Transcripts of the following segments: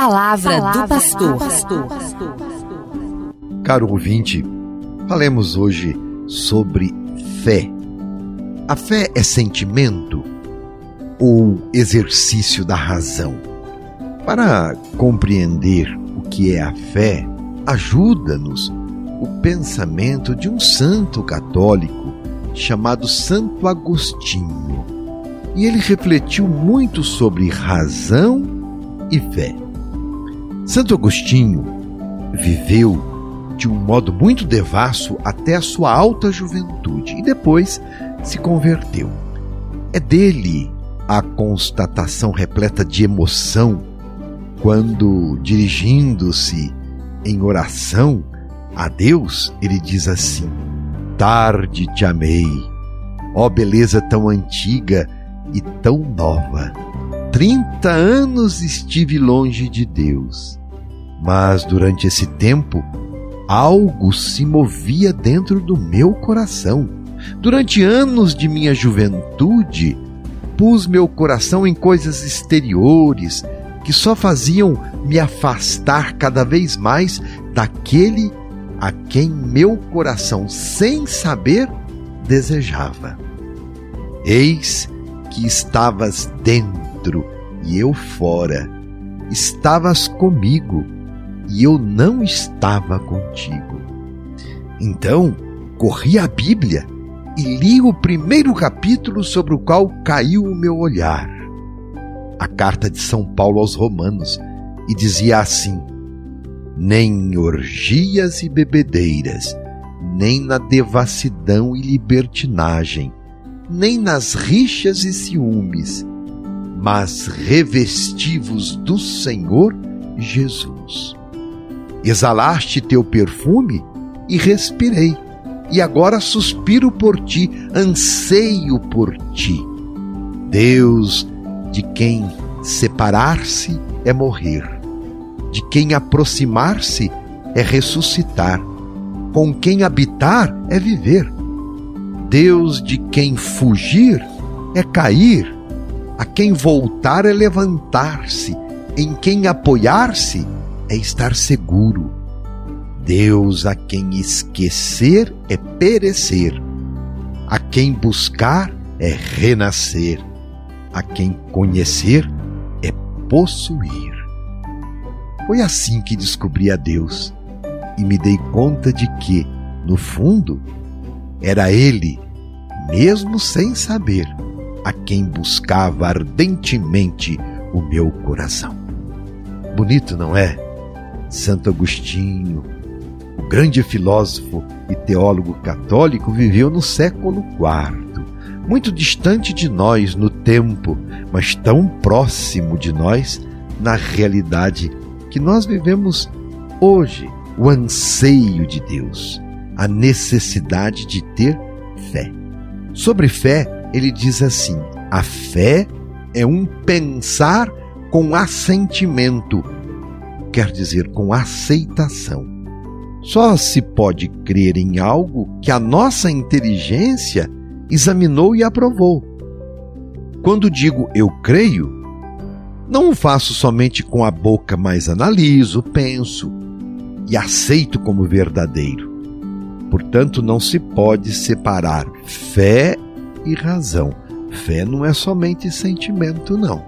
palavra, palavra do pastor. Caro ouvinte, falemos hoje sobre fé. A fé é sentimento ou exercício da razão? Para compreender o que é a fé, ajuda-nos o pensamento de um santo católico chamado Santo Agostinho. E ele refletiu muito sobre razão e fé. Santo Agostinho viveu de um modo muito devasso até a sua alta juventude e depois se converteu. É dele a constatação repleta de emoção quando, dirigindo-se em oração a Deus, ele diz assim: Tarde te amei, ó beleza tão antiga e tão nova. Trinta anos estive longe de Deus, mas durante esse tempo algo se movia dentro do meu coração. Durante anos de minha juventude, pus meu coração em coisas exteriores que só faziam me afastar cada vez mais daquele a quem meu coração, sem saber, desejava. Eis que estavas dentro e eu fora, estavas comigo e eu não estava contigo. Então, corri a Bíblia e li o primeiro capítulo sobre o qual caiu o meu olhar. A carta de São Paulo aos Romanos, e dizia assim: nem orgias e bebedeiras, nem na devassidão e libertinagem, nem nas rixas e ciúmes, mas revestivos do Senhor Jesus. Exalaste teu perfume e respirei, e agora suspiro por ti, anseio por ti. Deus, de quem separar-se é morrer. De quem aproximar-se é ressuscitar, com quem habitar é viver. Deus de quem fugir é cair, a quem voltar é levantar-se, em quem apoiar-se é estar seguro. Deus a quem esquecer é perecer, a quem buscar é renascer, a quem conhecer é possuir. Foi assim que descobri a Deus e me dei conta de que, no fundo, era Ele, mesmo sem saber, a quem buscava ardentemente o meu coração. Bonito, não é? Santo Agostinho, o grande filósofo e teólogo católico, viveu no século IV, muito distante de nós no tempo, mas tão próximo de nós na realidade que nós vivemos hoje o anseio de Deus, a necessidade de ter fé. Sobre fé, ele diz assim: a fé é um pensar com assentimento, quer dizer, com aceitação. Só se pode crer em algo que a nossa inteligência examinou e aprovou. Quando digo eu creio, não o faço somente com a boca, mas analiso, penso e aceito como verdadeiro. Portanto, não se pode separar fé e razão. Fé não é somente sentimento, não.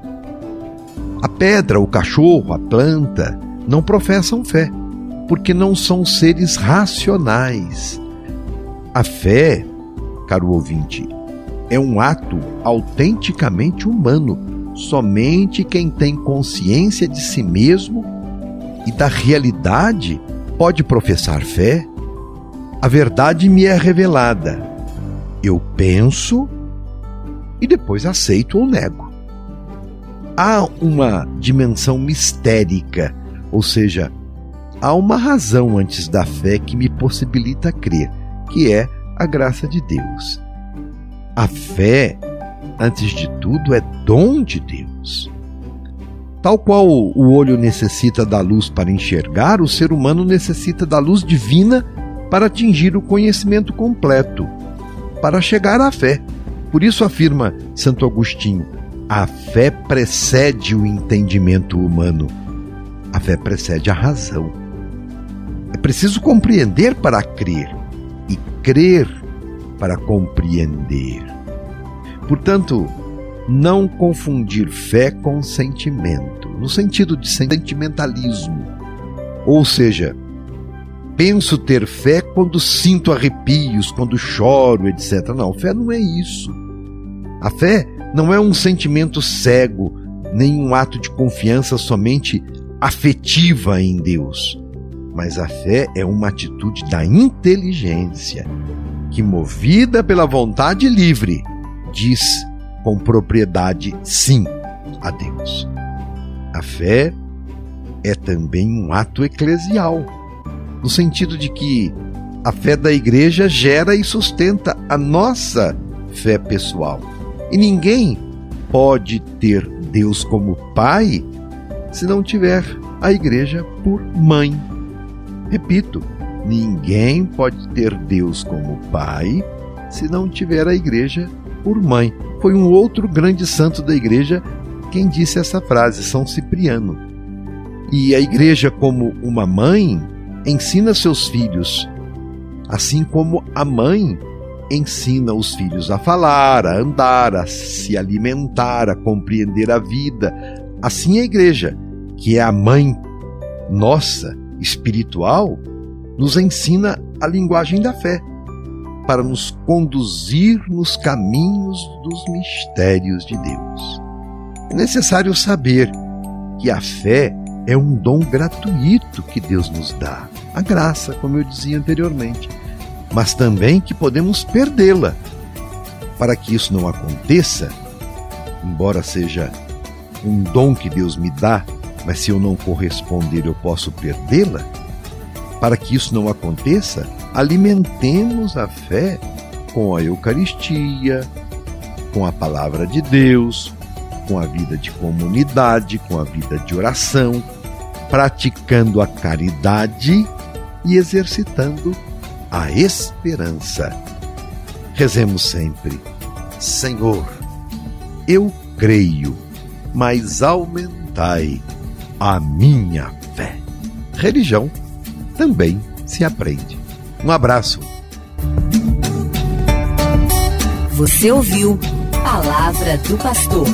A pedra, o cachorro, a planta não professam fé, porque não são seres racionais. A fé, caro ouvinte, é um ato autenticamente humano Somente quem tem consciência de si mesmo e da realidade pode professar fé. A verdade me é revelada. Eu penso e depois aceito ou nego. Há uma dimensão mistérica, ou seja, há uma razão antes da fé que me possibilita crer, que é a graça de Deus. A fé antes de tudo, é dom de Deus. Tal qual o olho necessita da luz para enxergar, o ser humano necessita da luz divina para atingir o conhecimento completo, para chegar à fé. Por isso afirma Santo Agostinho: a fé precede o entendimento humano. Fé precede a razão. É preciso compreender para crer e crer para compreender. Portanto, não confundir fé com sentimento, no sentido de sentimentalismo. Ou seja, penso ter fé quando sinto arrepios, quando choro, etc. Não, fé não é isso. A fé não é um sentimento cego, nem um ato de confiança somente afetiva em Deus. Mas a fé é uma atitude da inteligência, que, movida pela vontade livre, diz com propriedade sim a Deus. A fé é também um ato eclesial, no sentido de que a fé da igreja gera e sustenta a nossa fé pessoal. E ninguém pode ter Deus como pai se não tiver a igreja por mãe. Repito, ninguém pode ter Deus como pai se não tiver a igreja por mãe. Foi um outro grande santo da igreja quem disse essa frase, São Cipriano. E a igreja, como uma mãe, ensina seus filhos, assim como a mãe ensina os filhos a falar, a andar, a se alimentar, a compreender a vida. Assim a igreja, que é a mãe nossa espiritual, nos ensina a linguagem da fé para nos conduzir nos caminhos dos mistérios de Deus. É necessário saber que a fé é um dom gratuito que Deus nos dá, a graça, como eu dizia anteriormente, mas também que podemos perdê-la. Para que isso não aconteça, embora seja um dom que Deus me dá, mas se eu não corresponder eu posso perdê-la, para que isso não aconteça, alimentemos a fé com a Eucaristia, com a palavra de Deus, com a vida de comunidade, com a vida de oração, praticando a caridade e exercitando a esperança. Rezemos sempre: Senhor, eu creio, mas aumentai a minha fé. Religião também se aprende. Um abraço. Você ouviu Palavra do Pastor.